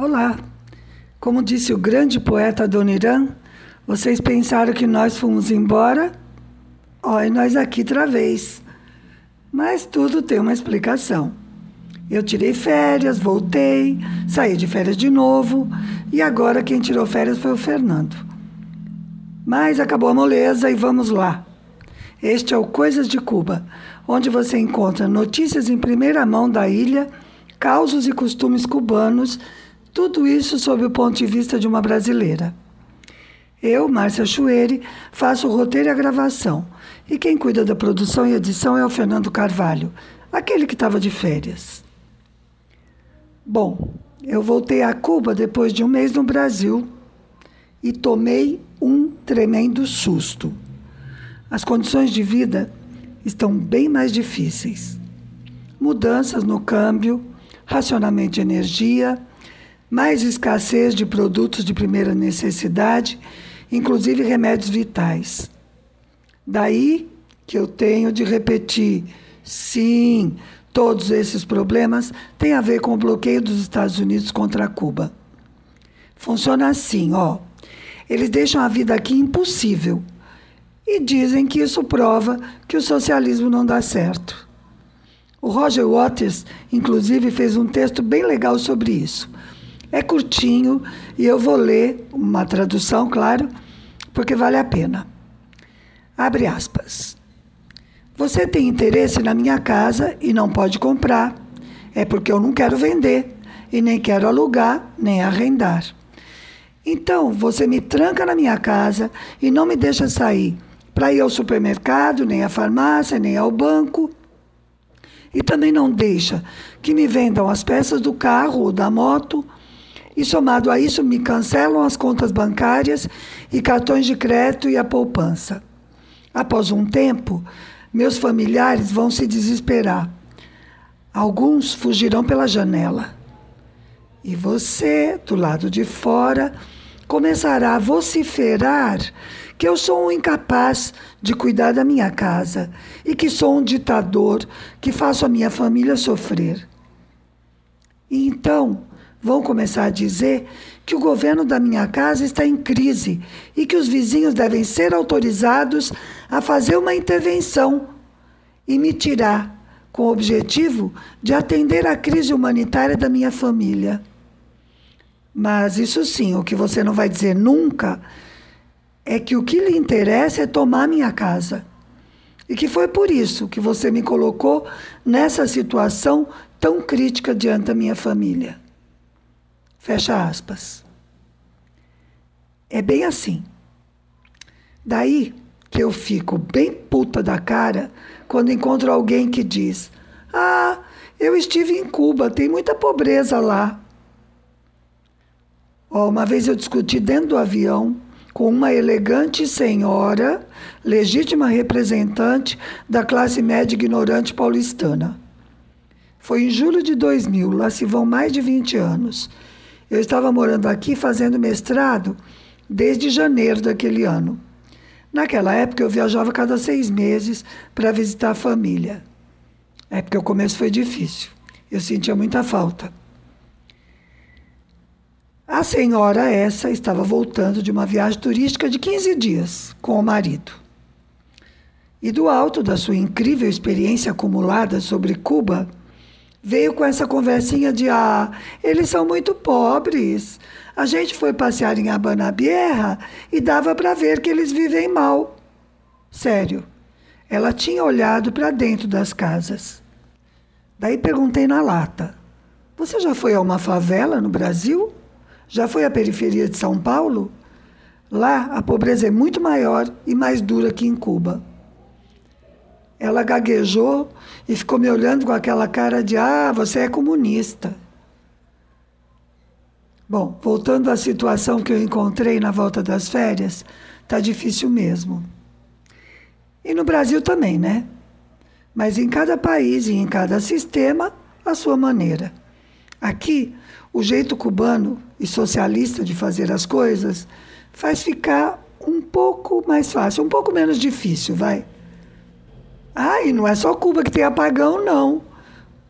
Olá! Como disse o grande poeta Adoniran, vocês pensaram que nós fomos embora? Olha, nós aqui outra vez. Mas tudo tem uma explicação. Eu tirei férias, voltei, saí de férias de novo e agora quem tirou férias foi o Fernando. Mas acabou a moleza e vamos lá. Este é o Coisas de Cuba, onde você encontra notícias em primeira mão da ilha, causos e costumes cubanos tudo isso sob o ponto de vista de uma brasileira. Eu, Márcia Chueri, faço o roteiro e a gravação. E quem cuida da produção e edição é o Fernando Carvalho, aquele que estava de férias. Bom, eu voltei a Cuba depois de um mês no Brasil e tomei um tremendo susto. As condições de vida estão bem mais difíceis. Mudanças no câmbio, racionamento de energia, mais escassez de produtos de primeira necessidade, inclusive remédios vitais. Daí que eu tenho de repetir: sim, todos esses problemas têm a ver com o bloqueio dos Estados Unidos contra Cuba. Funciona assim, ó. Eles deixam a vida aqui impossível e dizem que isso prova que o socialismo não dá certo. O Roger Waters, inclusive, fez um texto bem legal sobre isso. É curtinho e eu vou ler uma tradução, claro, porque vale a pena. Abre aspas. Você tem interesse na minha casa e não pode comprar. É porque eu não quero vender e nem quero alugar nem arrendar. Então, você me tranca na minha casa e não me deixa sair para ir ao supermercado, nem à farmácia, nem ao banco. E também não deixa que me vendam as peças do carro ou da moto e somado a isso, me cancelam as contas bancárias e cartões de crédito e a poupança. Após um tempo, meus familiares vão se desesperar. Alguns fugirão pela janela. E você, do lado de fora, começará a vociferar que eu sou um incapaz de cuidar da minha casa e que sou um ditador que faço a minha família sofrer. E então, vão começar a dizer que o governo da minha casa está em crise e que os vizinhos devem ser autorizados a fazer uma intervenção e me tirar, com o objetivo de atender à crise humanitária da minha família. Mas isso sim, o que você não vai dizer nunca é que o que lhe interessa é tomar minha casa. E que foi por isso que você me colocou nessa situação tão crítica diante da minha família. Fecha aspas. É bem assim. Daí que eu fico bem puta da cara quando encontro alguém que diz: Ah, eu estive em Cuba, tem muita pobreza lá. Oh, uma vez eu discuti dentro do avião com uma elegante senhora, legítima representante da classe média ignorante paulistana. Foi em julho de 2000, lá se vão mais de 20 anos. Eu estava morando aqui fazendo mestrado desde janeiro daquele ano. Naquela época eu viajava cada seis meses para visitar a família. É porque o começo foi difícil. Eu sentia muita falta. A senhora essa estava voltando de uma viagem turística de 15 dias com o marido. E do alto da sua incrível experiência acumulada sobre Cuba, veio com essa conversinha de ah, eles são muito pobres. A gente foi passear em Abanabierra e dava para ver que eles vivem mal. Sério. Ela tinha olhado para dentro das casas. Daí perguntei na lata: Você já foi a uma favela no Brasil? Já foi à periferia de São Paulo? Lá a pobreza é muito maior e mais dura que em Cuba. Ela gaguejou e ficou me olhando com aquela cara de: ah, você é comunista. Bom, voltando à situação que eu encontrei na volta das férias, tá difícil mesmo. E no Brasil também, né? Mas em cada país e em cada sistema, a sua maneira. Aqui, o jeito cubano e socialista de fazer as coisas faz ficar um pouco mais fácil, um pouco menos difícil, vai. Ah, e não é só Cuba que tem apagão, não.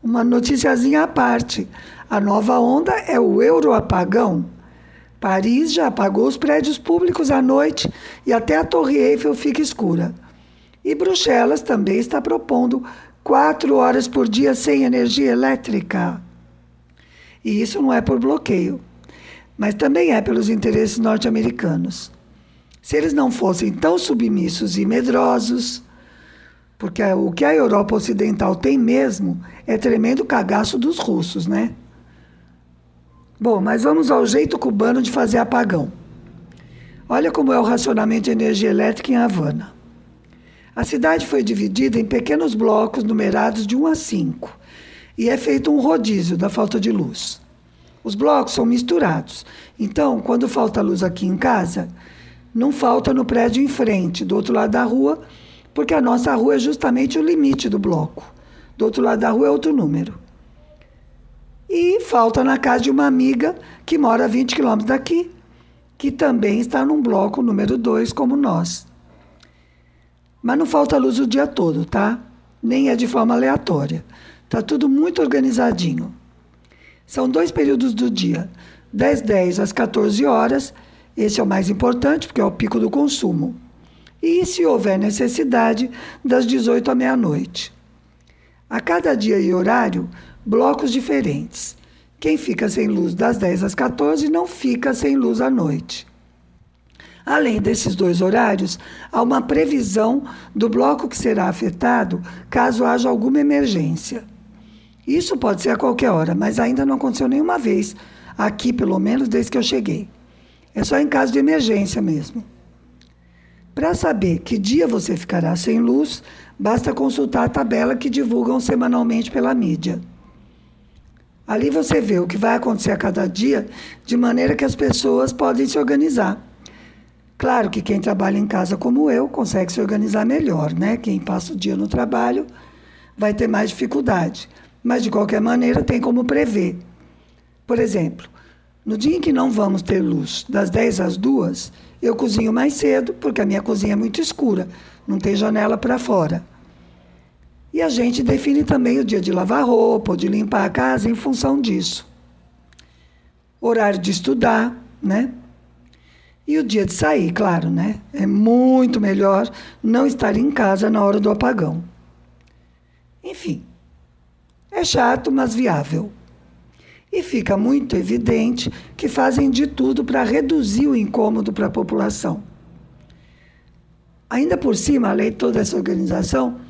Uma noticiazinha à parte. A nova onda é o euroapagão. Paris já apagou os prédios públicos à noite e até a Torre Eiffel fica escura. E Bruxelas também está propondo quatro horas por dia sem energia elétrica. E isso não é por bloqueio, mas também é pelos interesses norte-americanos. Se eles não fossem tão submissos e medrosos, porque o que a Europa Ocidental tem mesmo é tremendo cagaço dos russos, né? Bom, mas vamos ao jeito cubano de fazer apagão. Olha como é o racionamento de energia elétrica em Havana. A cidade foi dividida em pequenos blocos numerados de 1 a 5 e é feito um rodízio da falta de luz. Os blocos são misturados, então, quando falta luz aqui em casa, não falta no prédio em frente, do outro lado da rua, porque a nossa rua é justamente o limite do bloco. Do outro lado da rua é outro número. E falta na casa de uma amiga que mora a 20 quilômetros daqui, que também está num bloco número 2, como nós. Mas não falta luz o dia todo, tá? Nem é de forma aleatória. Tá tudo muito organizadinho. São dois períodos do dia, 10, 10 às 14 horas. Esse é o mais importante, porque é o pico do consumo. E, se houver necessidade, das 18 à meia-noite. A cada dia e horário, blocos diferentes. Quem fica sem luz das 10 às 14 não fica sem luz à noite. Além desses dois horários, há uma previsão do bloco que será afetado caso haja alguma emergência. Isso pode ser a qualquer hora, mas ainda não aconteceu nenhuma vez, aqui pelo menos desde que eu cheguei. É só em caso de emergência mesmo. Para saber que dia você ficará sem luz, basta consultar a tabela que divulgam semanalmente pela mídia. Ali você vê o que vai acontecer a cada dia, de maneira que as pessoas podem se organizar. Claro que quem trabalha em casa como eu consegue se organizar melhor, né? Quem passa o dia no trabalho vai ter mais dificuldade. Mas de qualquer maneira tem como prever. Por exemplo, no dia em que não vamos ter luz, das 10 às 2, eu cozinho mais cedo, porque a minha cozinha é muito escura, não tem janela para fora. E a gente define também o dia de lavar roupa ou de limpar a casa em função disso. Horário de estudar, né? E o dia de sair, claro, né? É muito melhor não estar em casa na hora do apagão. Enfim, é chato, mas viável. E fica muito evidente que fazem de tudo para reduzir o incômodo para a população. Ainda por cima, além de toda essa organização,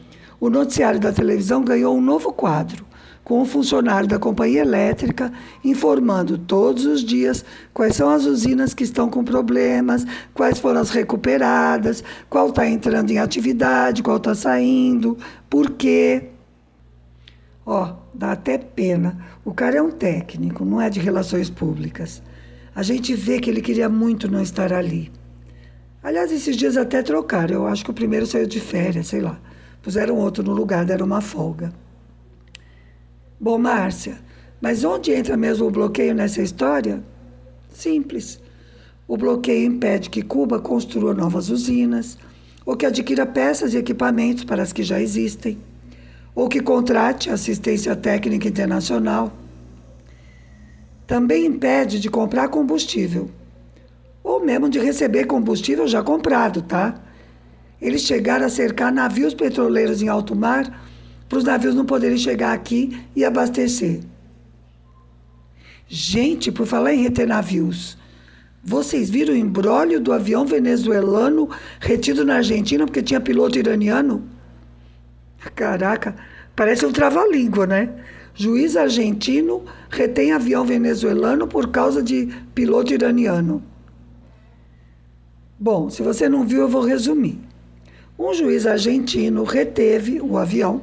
o noticiário da televisão ganhou um novo quadro, com um funcionário da companhia elétrica informando todos os dias quais são as usinas que estão com problemas, quais foram as recuperadas, qual está entrando em atividade, qual está saindo, por quê. Ó, dá até pena. O cara é um técnico, não é de relações públicas. A gente vê que ele queria muito não estar ali. Aliás, esses dias até trocaram. Eu acho que o primeiro saiu de férias, sei lá. Puseram outro no lugar, deram uma folga. Bom, Márcia, mas onde entra mesmo o bloqueio nessa história? Simples. O bloqueio impede que Cuba construa novas usinas, ou que adquira peças e equipamentos para as que já existem, ou que contrate assistência técnica internacional. Também impede de comprar combustível, ou mesmo de receber combustível já comprado, tá? Eles chegaram a cercar navios petroleiros em alto mar para os navios não poderem chegar aqui e abastecer. Gente, por falar em reter navios, vocês viram o embrólio do avião venezuelano retido na Argentina porque tinha piloto iraniano? Caraca, parece um trava-língua, né? Juiz argentino retém avião venezuelano por causa de piloto iraniano. Bom, se você não viu, eu vou resumir. Um juiz argentino reteve o avião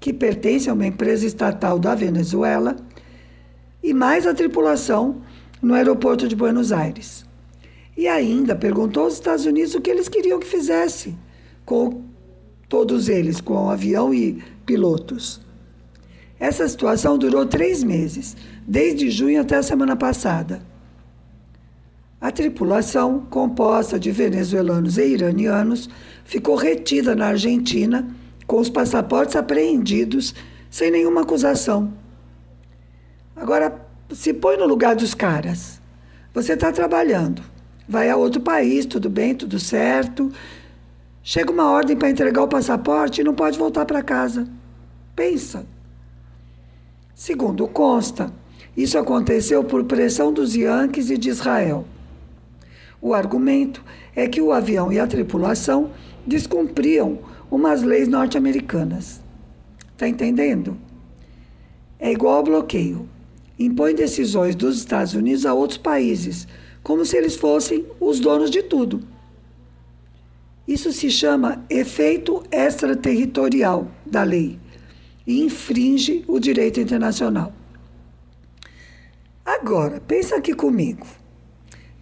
que pertence a uma empresa estatal da Venezuela, e mais a tripulação no aeroporto de Buenos Aires. E ainda perguntou aos Estados Unidos o que eles queriam que fizesse com todos eles, com avião e pilotos. Essa situação durou três meses, desde junho até a semana passada. A tripulação, composta de venezuelanos e iranianos, ficou retida na Argentina com os passaportes apreendidos sem nenhuma acusação. Agora, se põe no lugar dos caras. Você está trabalhando, vai a outro país, tudo bem, tudo certo. Chega uma ordem para entregar o passaporte e não pode voltar para casa. Pensa. Segundo consta, isso aconteceu por pressão dos Yankees e de Israel. O argumento é que o avião e a tripulação descumpriam umas leis norte-americanas. Está entendendo? É igual ao bloqueio. Impõe decisões dos Estados Unidos a outros países, como se eles fossem os donos de tudo. Isso se chama efeito extraterritorial da lei e infringe o direito internacional. Agora, pensa aqui comigo.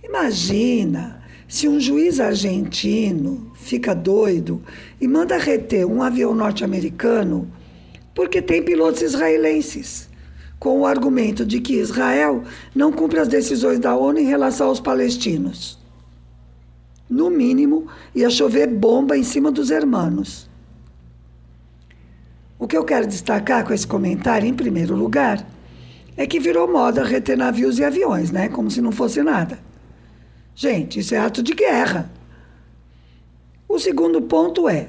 Imagina se um juiz argentino fica doido e manda reter um avião norte-americano porque tem pilotos israelenses, com o argumento de que Israel não cumpre as decisões da ONU em relação aos palestinos. No mínimo, ia chover bomba em cima dos hermanos. O que eu quero destacar com esse comentário, em primeiro lugar, é que virou moda reter navios e aviões, né? Como se não fosse nada. Gente, isso é ato de guerra. O segundo ponto é: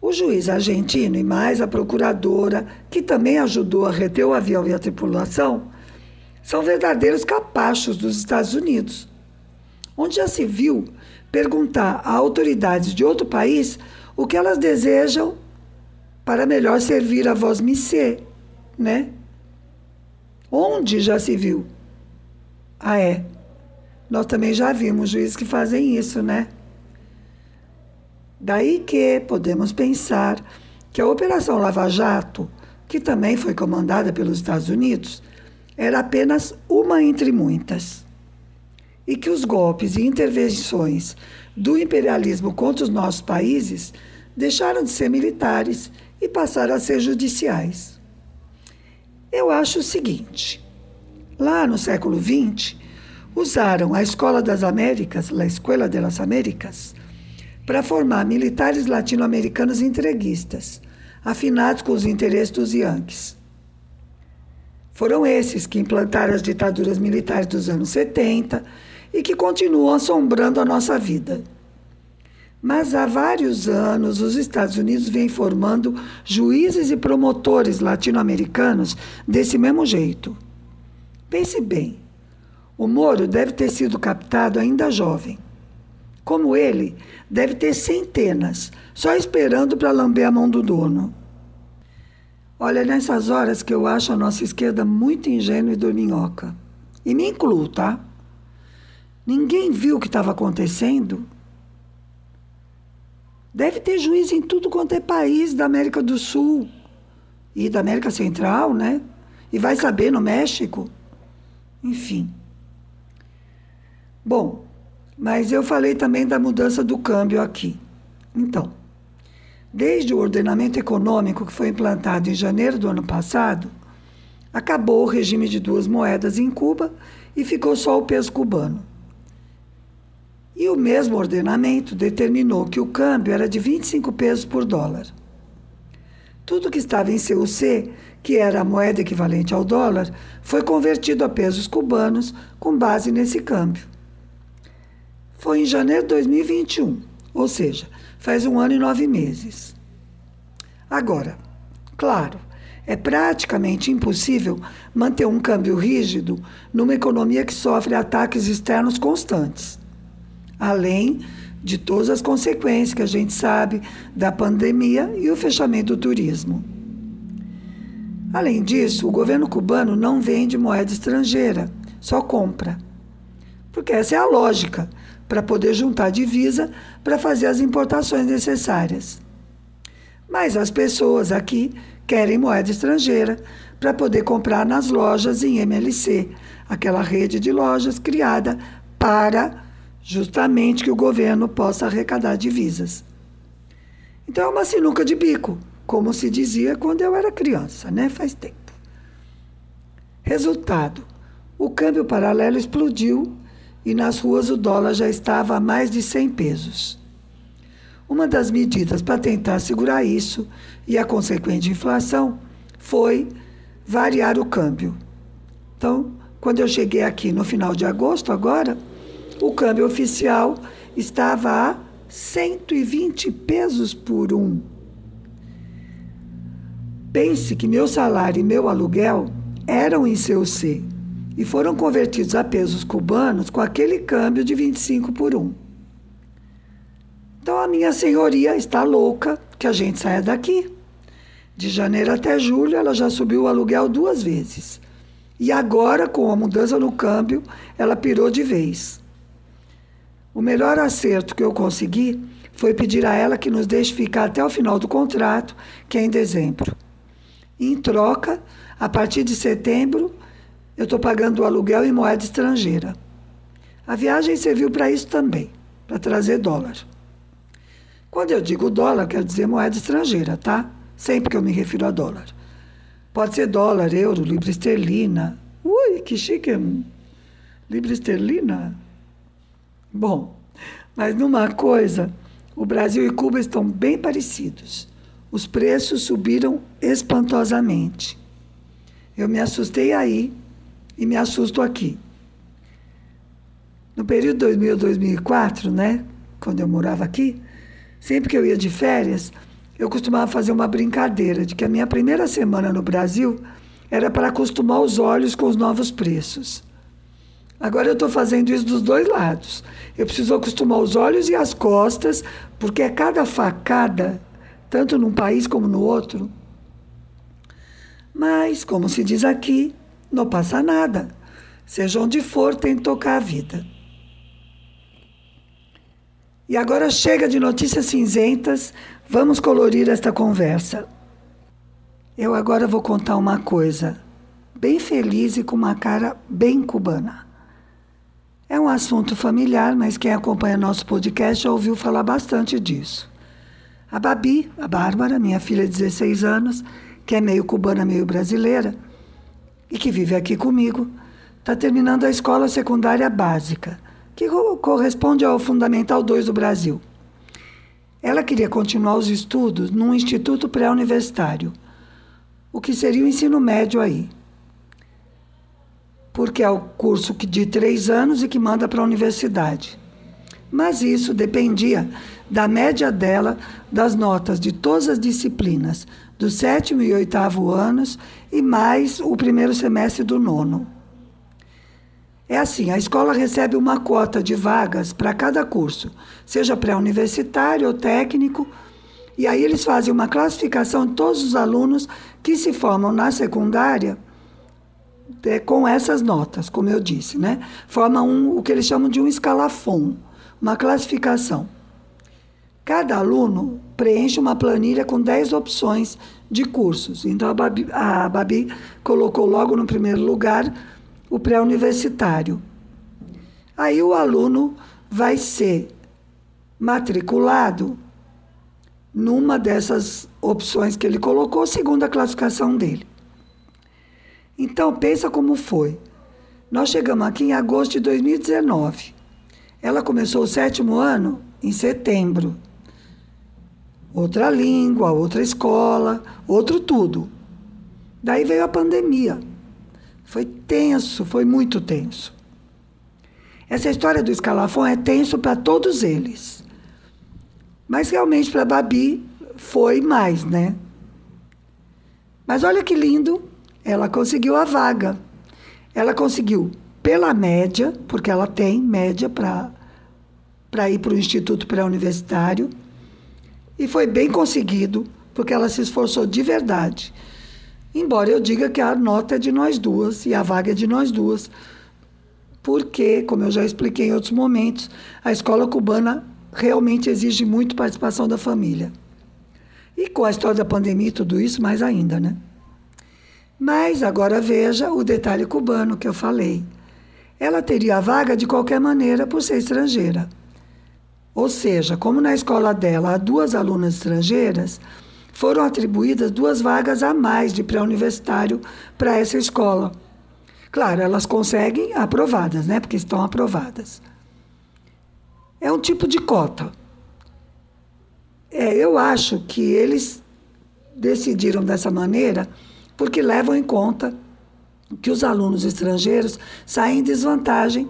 o juiz argentino e mais a procuradora, que também ajudou a reter o avião e a tripulação, são verdadeiros capachos dos Estados Unidos. Onde já se viu perguntar a autoridades de outro país o que elas desejam para melhor servir a voz missê, né? Onde já se viu? Ah, é. Nós também já vimos juízes que fazem isso, né? Daí que podemos pensar que a Operação Lava Jato, que também foi comandada pelos Estados Unidos, era apenas uma entre muitas. E que os golpes e intervenções do imperialismo contra os nossos países deixaram de ser militares e passaram a ser judiciais. Eu acho o seguinte: lá no século XX, usaram a Escola das Américas, a Escola de las Américas, para formar militares latino-americanos entreguistas, afinados com os interesses dos Yankees. Foram esses que implantaram as ditaduras militares dos anos 70 e que continuam assombrando a nossa vida. Mas há vários anos os Estados Unidos vêm formando juízes e promotores latino-americanos desse mesmo jeito. Pense bem, o Moro deve ter sido captado ainda jovem. Como ele, deve ter centenas, só esperando para lamber a mão do dono. Olha, nessas horas que eu acho a nossa esquerda muito ingênua e dorminhoca. E me incluo, tá? Ninguém viu o que estava acontecendo. Deve ter juiz em tudo quanto é país da América do Sul e da América Central, né? E vai saber no México. Enfim. Bom, mas eu falei também da mudança do câmbio aqui. Então, desde o ordenamento econômico que foi implantado em janeiro do ano passado, acabou o regime de duas moedas em Cuba e ficou só o peso cubano. E o mesmo ordenamento determinou que o câmbio era de 25 pesos por dólar. Tudo que estava em CUC, que era a moeda equivalente ao dólar, foi convertido a pesos cubanos com base nesse câmbio foi em janeiro de 2021, ou seja, faz um ano e nove meses. Agora, claro, é praticamente impossível manter um câmbio rígido numa economia que sofre ataques externos constantes, além de todas as consequências que a gente sabe da pandemia e o fechamento do turismo. Além disso, o governo cubano não vende moeda estrangeira, só compra. Porque essa é a lógica para poder juntar divisa para fazer as importações necessárias. Mas as pessoas aqui querem moeda estrangeira para poder comprar nas lojas em MLC, aquela rede de lojas criada para justamente que o governo possa arrecadar divisas. Então é uma sinuca de bico, como se dizia quando eu era criança, né? Faz tempo. Resultado: o câmbio paralelo explodiu e nas ruas o dólar já estava a mais de 100 pesos. Uma das medidas para tentar segurar isso e a consequente inflação foi variar o câmbio. Então, quando eu cheguei aqui no final de agosto, agora, o câmbio oficial estava a 120 pesos por um. Pense que meu salário e meu aluguel eram em CUC e foram convertidos a pesos cubanos com aquele câmbio de 25 por um. Então a minha senhoria está louca que a gente saia daqui. De janeiro até julho ela já subiu o aluguel duas vezes. E agora, com a mudança no câmbio, ela pirou de vez. O melhor acerto que eu consegui foi pedir a ela que nos deixe ficar até o final do contrato, que é em dezembro. Em troca, a partir de setembro, eu estou pagando o aluguel em moeda estrangeira. A viagem serviu para isso também, para trazer dólar. Quando eu digo dólar, quero dizer moeda estrangeira, tá? Sempre que eu me refiro a dólar. Pode ser dólar, euro, libra esterlina. Ui, que chique! Libra esterlina? Bom, mas numa coisa, o Brasil e Cuba estão bem parecidos. Os preços subiram espantosamente. Eu me assustei aí e me assusto aqui. No período 2000 2004, né, quando eu morava aqui, sempre que eu ia de férias, eu costumava fazer uma brincadeira de que a minha primeira semana no Brasil era para acostumar os olhos com os novos preços. Agora eu estou fazendo isso dos dois lados. Eu preciso acostumar os olhos e as costas, porque é cada facada, tanto num país como no outro. Mas, como se diz aqui, não passa nada. Seja onde for, tem que tocar a vida. E agora chega de notícias cinzentas, vamos colorir esta conversa. Eu agora vou contar uma coisa, bem feliz e com uma cara bem cubana. É um assunto familiar, mas quem acompanha nosso podcast já ouviu falar bastante disso. A Babi, a Bárbara, minha filha de 16 anos, que é meio cubana, meio brasileira, e que vive aqui comigo, está terminando a escola secundária básica, que corresponde ao Fundamental 2 do Brasil. Ela queria continuar os estudos num instituto pré-universitário, o que seria o ensino médio aí. Porque é o curso de três anos e que manda para a universidade. Mas isso dependia da média dela, das notas de todas as disciplinas, do sétimo e oitavo anos e mais o primeiro semestre do nono. É assim, a escola recebe uma cota de vagas para cada curso, seja pré-universitário ou técnico, e aí eles fazem uma classificação de todos os alunos que se formam na secundária é, com essas notas, como eu disse, né? Forma um, o que eles chamam de um escalafon, uma classificação. Cada aluno preenche uma planilha com 10 opções de cursos. Então a Babi, a Babi colocou logo no primeiro lugar o pré-universitário. Aí o aluno vai ser matriculado numa dessas opções que ele colocou, segundo a classificação dele. Então pensa como foi. Nós chegamos aqui em agosto de 2019. Ela começou o sétimo ano em setembro outra língua, outra escola, outro tudo. Daí veio a pandemia. Foi tenso, foi muito tenso. Essa história do escalafão é tenso para todos eles. Mas realmente para Babi foi mais, né? Mas olha que lindo, ela conseguiu a vaga. Ela conseguiu pela média, porque ela tem média para ir para o Instituto Pré-Universitário e foi bem conseguido, porque ela se esforçou de verdade. Embora eu diga que a nota é de nós duas e a vaga é de nós duas. Porque, como eu já expliquei em outros momentos, a escola cubana realmente exige muito participação da família. E com a história da pandemia e tudo isso, mais ainda, né? Mas agora veja o detalhe cubano que eu falei. Ela teria a vaga de qualquer maneira por ser estrangeira. Ou seja, como na escola dela há duas alunas estrangeiras, foram atribuídas duas vagas a mais de pré-universitário para essa escola. Claro, elas conseguem aprovadas, né? Porque estão aprovadas. É um tipo de cota. É, eu acho que eles decidiram dessa maneira porque levam em conta que os alunos estrangeiros saem em desvantagem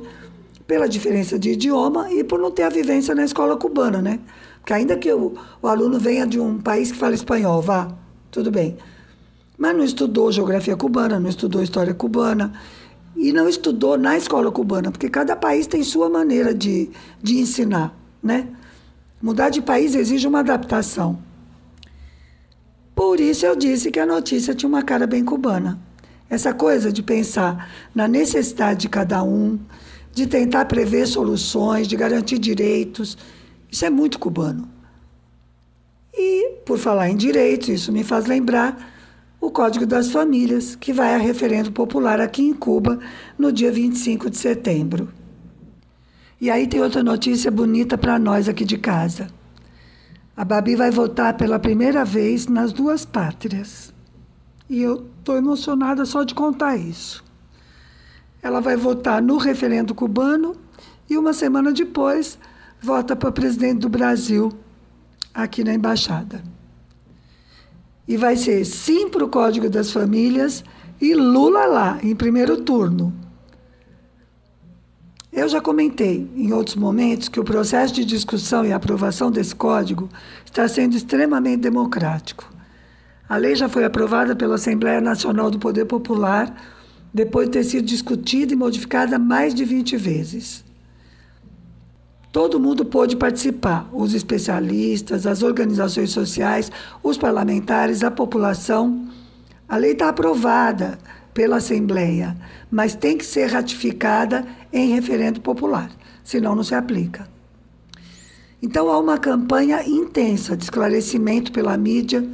pela diferença de idioma e por não ter a vivência na escola cubana, né? Porque ainda que o, o aluno venha de um país que fala espanhol, vá, tudo bem. Mas não estudou geografia cubana, não estudou história cubana e não estudou na escola cubana, porque cada país tem sua maneira de, de ensinar, né? Mudar de país exige uma adaptação. Por isso eu disse que a notícia tinha uma cara bem cubana. Essa coisa de pensar na necessidade de cada um, de tentar prever soluções, de garantir direitos, isso é muito cubano. E, por falar em direitos, isso me faz lembrar o Código das Famílias, que vai a referendo popular aqui em Cuba no dia 25 de setembro. E aí tem outra notícia bonita para nós aqui de casa. A Babi vai votar pela primeira vez nas duas pátrias. E eu estou emocionada só de contar isso. Ela vai votar no referendo cubano e uma semana depois vota para presidente do Brasil aqui na embaixada. E vai ser sim para o Código das Famílias e Lula lá, em primeiro turno. Eu já comentei em outros momentos que o processo de discussão e aprovação desse código está sendo extremamente democrático. A lei já foi aprovada pela Assembleia Nacional do Poder Popular depois de ter sido discutida e modificada mais de 20 vezes. Todo mundo pôde participar: os especialistas, as organizações sociais, os parlamentares, a população. A lei está aprovada pela Assembleia, mas tem que ser ratificada em referendo popular, senão não se aplica. Então há uma campanha intensa de esclarecimento pela mídia,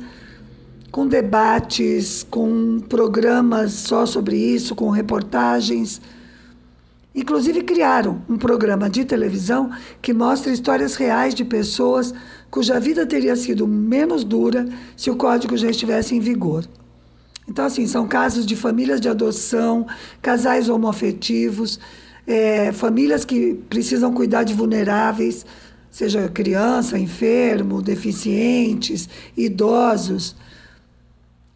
com debates, com programas só sobre isso, com reportagens. Inclusive criaram um programa de televisão que mostra histórias reais de pessoas cuja vida teria sido menos dura se o código já estivesse em vigor. Então, assim, são casos de famílias de adoção, casais homoafetivos, é, famílias que precisam cuidar de vulneráveis, seja criança, enfermo, deficientes, idosos.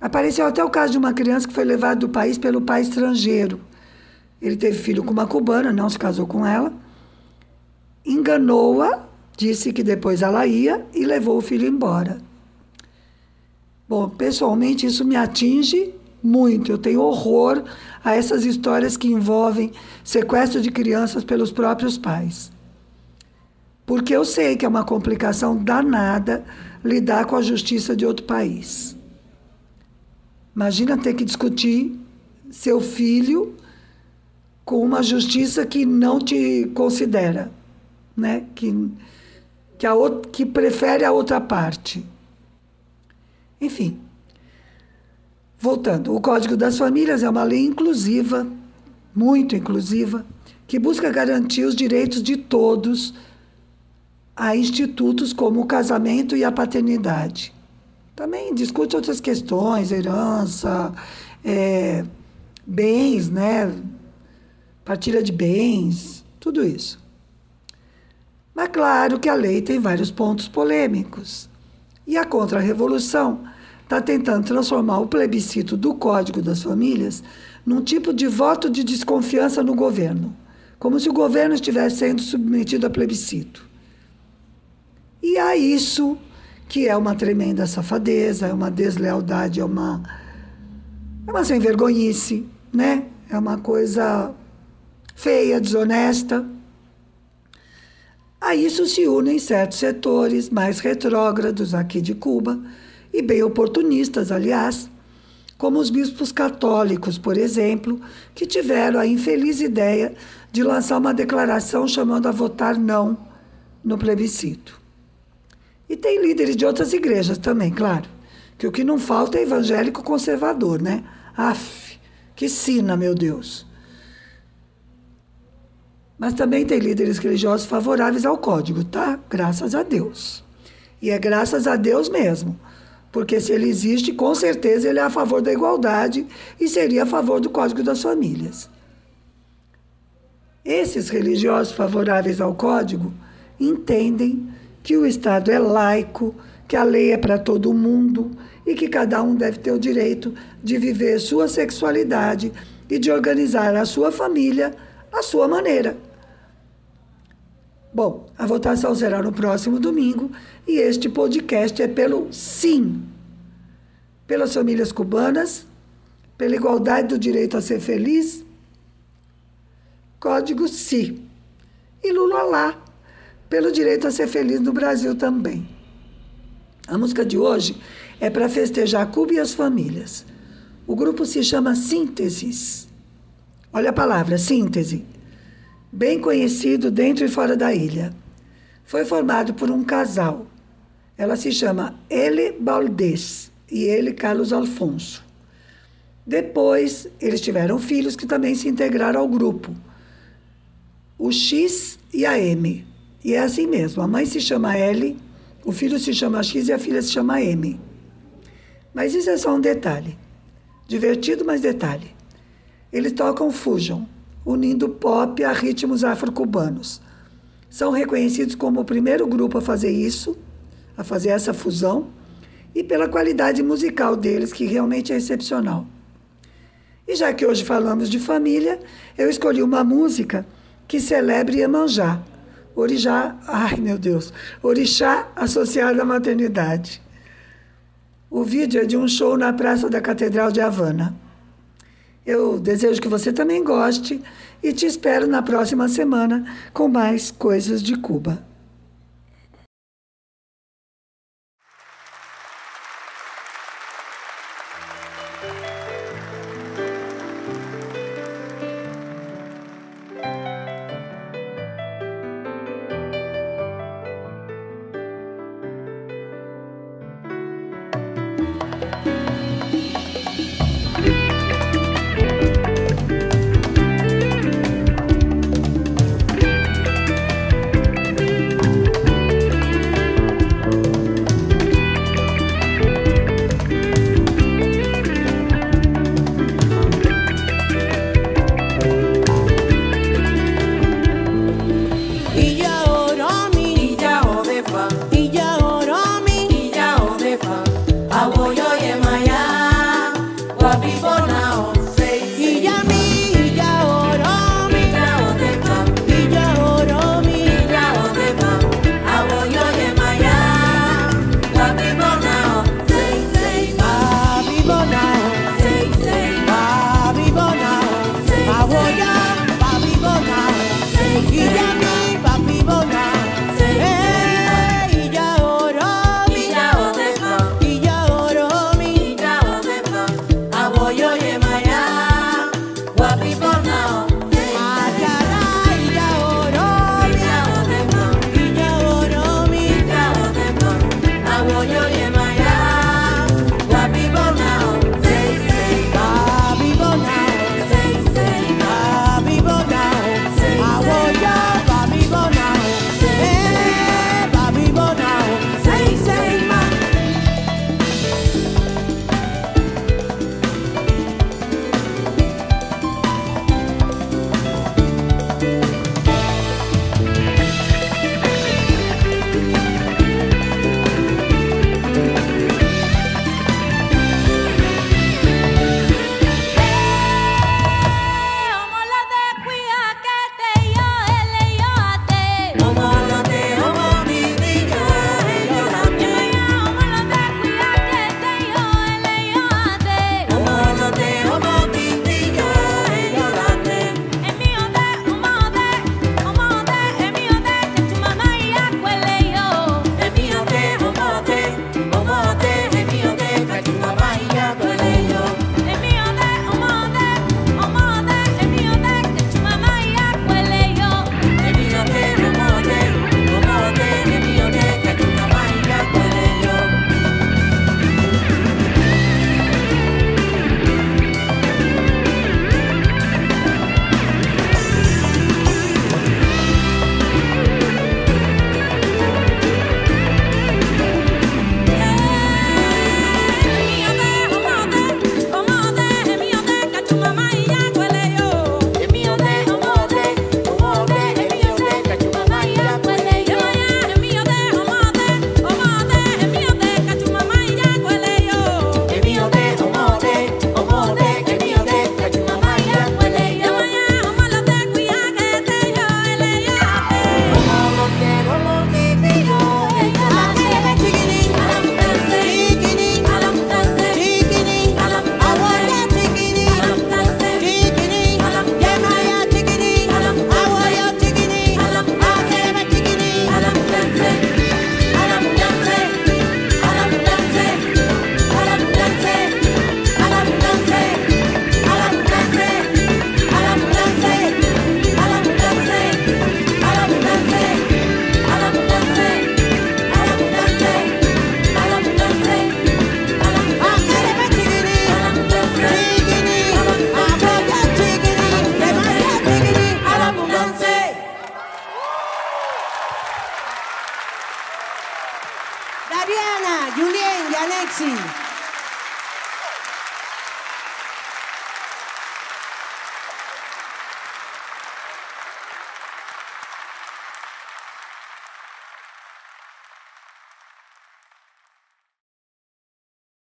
Apareceu até o caso de uma criança que foi levada do país pelo pai estrangeiro. Ele teve filho com uma cubana, não se casou com ela, enganou-a, disse que depois ela ia e levou o filho embora. Bom, pessoalmente isso me atinge muito. Eu tenho horror a essas histórias que envolvem sequestro de crianças pelos próprios pais. Porque eu sei que é uma complicação danada lidar com a justiça de outro país. Imagina ter que discutir seu filho com uma justiça que não te considera, né? que, que, a que prefere a outra parte. Enfim. Voltando, o Código das Famílias é uma lei inclusiva, muito inclusiva, que busca garantir os direitos de todos a institutos como o casamento e a paternidade. Também discute outras questões, herança, é, bens, né? partilha de bens, tudo isso. Mas claro que a lei tem vários pontos polêmicos. E a contra-revolução está tentando transformar o plebiscito do Código das Famílias num tipo de voto de desconfiança no governo, como se o governo estivesse sendo submetido a plebiscito. E a isso que é uma tremenda safadeza, é uma deslealdade, é uma é uma sem vergonhice, né? É uma coisa feia, desonesta. A isso se unem certos setores mais retrógrados aqui de Cuba, e bem oportunistas, aliás, como os bispos católicos, por exemplo, que tiveram a infeliz ideia de lançar uma declaração chamando a votar não no plebiscito. E tem líderes de outras igrejas também, claro, que o que não falta é evangélico conservador, né? Af, que sina, meu Deus. Mas também tem líderes religiosos favoráveis ao código, tá? Graças a Deus. E é graças a Deus mesmo. Porque se ele existe, com certeza ele é a favor da igualdade e seria a favor do Código das Famílias. Esses religiosos favoráveis ao Código entendem que o Estado é laico, que a lei é para todo mundo e que cada um deve ter o direito de viver sua sexualidade e de organizar a sua família à sua maneira. Bom, a votação será no próximo domingo e este podcast é pelo sim. Pelas famílias cubanas, pela igualdade do direito a ser feliz, código sim. E Lula lá, pelo direito a ser feliz no Brasil também. A música de hoje é para festejar Cuba e as famílias. O grupo se chama Sínteses. Olha a palavra, síntese. Bem conhecido dentro e fora da ilha. Foi formado por um casal. Ela se chama Ele Baldez e ele Carlos Alfonso. Depois, eles tiveram filhos que também se integraram ao grupo. O X e a M. E é assim mesmo. A mãe se chama L, o filho se chama X e a filha se chama M. Mas isso é só um detalhe. Divertido, mas detalhe. Eles tocam fusion, unindo pop a ritmos afro-cubanos. São reconhecidos como o primeiro grupo a fazer isso, a fazer essa fusão, e pela qualidade musical deles, que realmente é excepcional. E já que hoje falamos de família, eu escolhi uma música que celebre Iemanjá, Orixá, ai meu Deus, Orixá associado à maternidade. O vídeo é de um show na Praça da Catedral de Havana. Eu desejo que você também goste e te espero na próxima semana com mais coisas de Cuba.